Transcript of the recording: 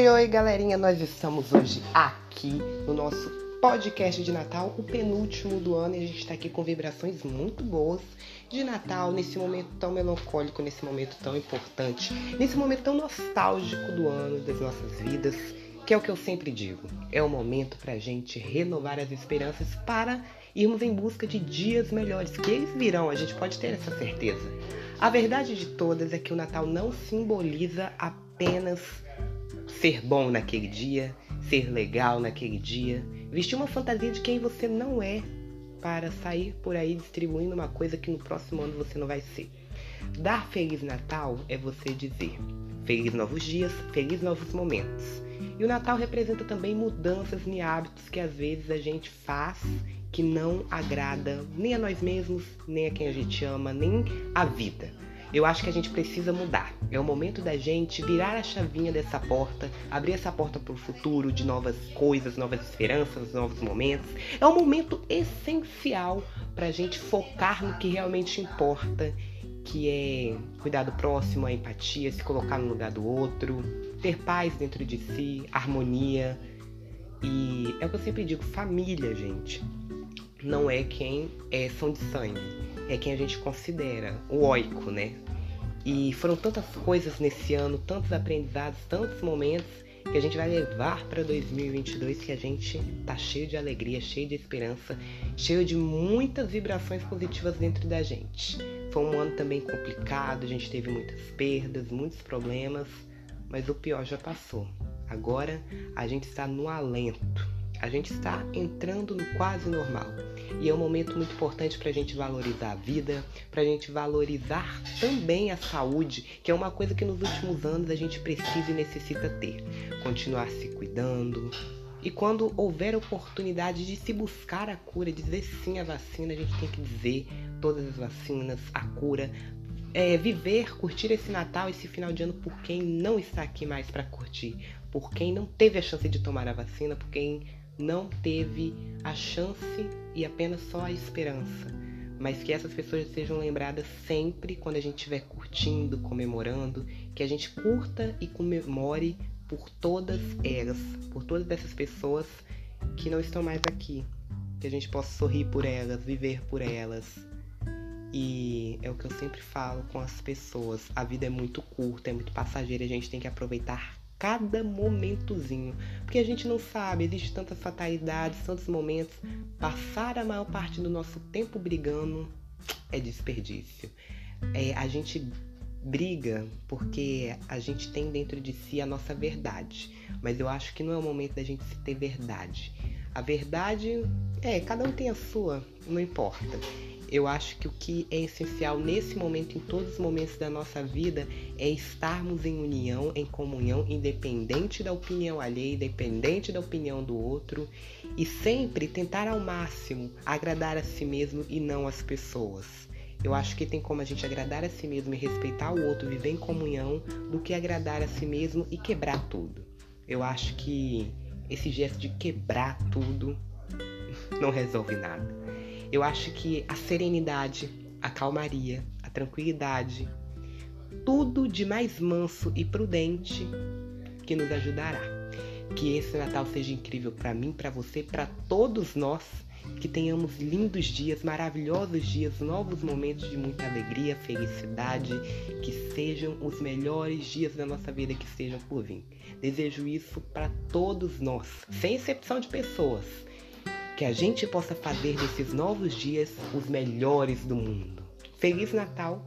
Oi, oi, galerinha! Nós estamos hoje aqui no nosso podcast de Natal, o penúltimo do ano, e a gente está aqui com vibrações muito boas de Natal, nesse momento tão melancólico, nesse momento tão importante, nesse momento tão nostálgico do ano, das nossas vidas, que é o que eu sempre digo: é o momento para a gente renovar as esperanças para irmos em busca de dias melhores, que eles virão, a gente pode ter essa certeza. A verdade de todas é que o Natal não simboliza apenas ser bom naquele dia, ser legal naquele dia, vestir uma fantasia de quem você não é para sair por aí distribuindo uma coisa que no próximo ano você não vai ser. Dar Feliz Natal é você dizer Feliz Novos Dias, Feliz Novos Momentos. E o Natal representa também mudanças em hábitos que às vezes a gente faz que não agrada nem a nós mesmos, nem a quem a gente ama, nem a vida. Eu acho que a gente precisa mudar. É o momento da gente virar a chavinha dessa porta, abrir essa porta para o futuro de novas coisas, novas esperanças, novos momentos. É um momento essencial para a gente focar no que realmente importa, que é cuidar do próximo, a empatia, se colocar no lugar do outro, ter paz dentro de si, harmonia. E é o que eu sempre digo, família, gente, não é quem é, são de sangue é quem a gente considera o oico, né? E foram tantas coisas nesse ano, tantos aprendizados, tantos momentos que a gente vai levar para 2022 que a gente tá cheio de alegria, cheio de esperança, cheio de muitas vibrações positivas dentro da gente. Foi um ano também complicado, a gente teve muitas perdas, muitos problemas, mas o pior já passou. Agora a gente está no alento a gente está entrando no quase normal. E é um momento muito importante para a gente valorizar a vida, para a gente valorizar também a saúde, que é uma coisa que nos últimos anos a gente precisa e necessita ter. Continuar se cuidando. E quando houver oportunidade de se buscar a cura, dizer sim à vacina, a gente tem que dizer todas as vacinas, a cura, é, viver, curtir esse Natal, esse final de ano por quem não está aqui mais para curtir, por quem não teve a chance de tomar a vacina, por quem não teve a chance e apenas só a esperança. Mas que essas pessoas sejam lembradas sempre quando a gente estiver curtindo, comemorando, que a gente curta e comemore por todas elas, por todas essas pessoas que não estão mais aqui. Que a gente possa sorrir por elas, viver por elas. E é o que eu sempre falo com as pessoas: a vida é muito curta, é muito passageira, a gente tem que aproveitar cada momentozinho. Porque a gente não sabe, existe tantas fatalidades, tantos momentos. Passar a maior parte do nosso tempo brigando é desperdício. É, a gente briga porque a gente tem dentro de si a nossa verdade. Mas eu acho que não é o momento da gente ter verdade. A verdade é, cada um tem a sua, não importa. Eu acho que o que é essencial nesse momento, em todos os momentos da nossa vida, é estarmos em união, em comunhão, independente da opinião alheia, independente da opinião do outro, e sempre tentar ao máximo agradar a si mesmo e não as pessoas. Eu acho que tem como a gente agradar a si mesmo e respeitar o outro, viver em comunhão, do que agradar a si mesmo e quebrar tudo. Eu acho que esse gesto de quebrar tudo não resolve nada. Eu acho que a serenidade, a calmaria, a tranquilidade, tudo de mais manso e prudente que nos ajudará. Que esse Natal seja incrível para mim, para você, para todos nós. Que tenhamos lindos dias, maravilhosos dias, novos momentos de muita alegria, felicidade, que sejam os melhores dias da nossa vida que estejam por vir. Desejo isso para todos nós, sem exceção de pessoas que a gente possa fazer desses novos dias os melhores do mundo. Feliz Natal!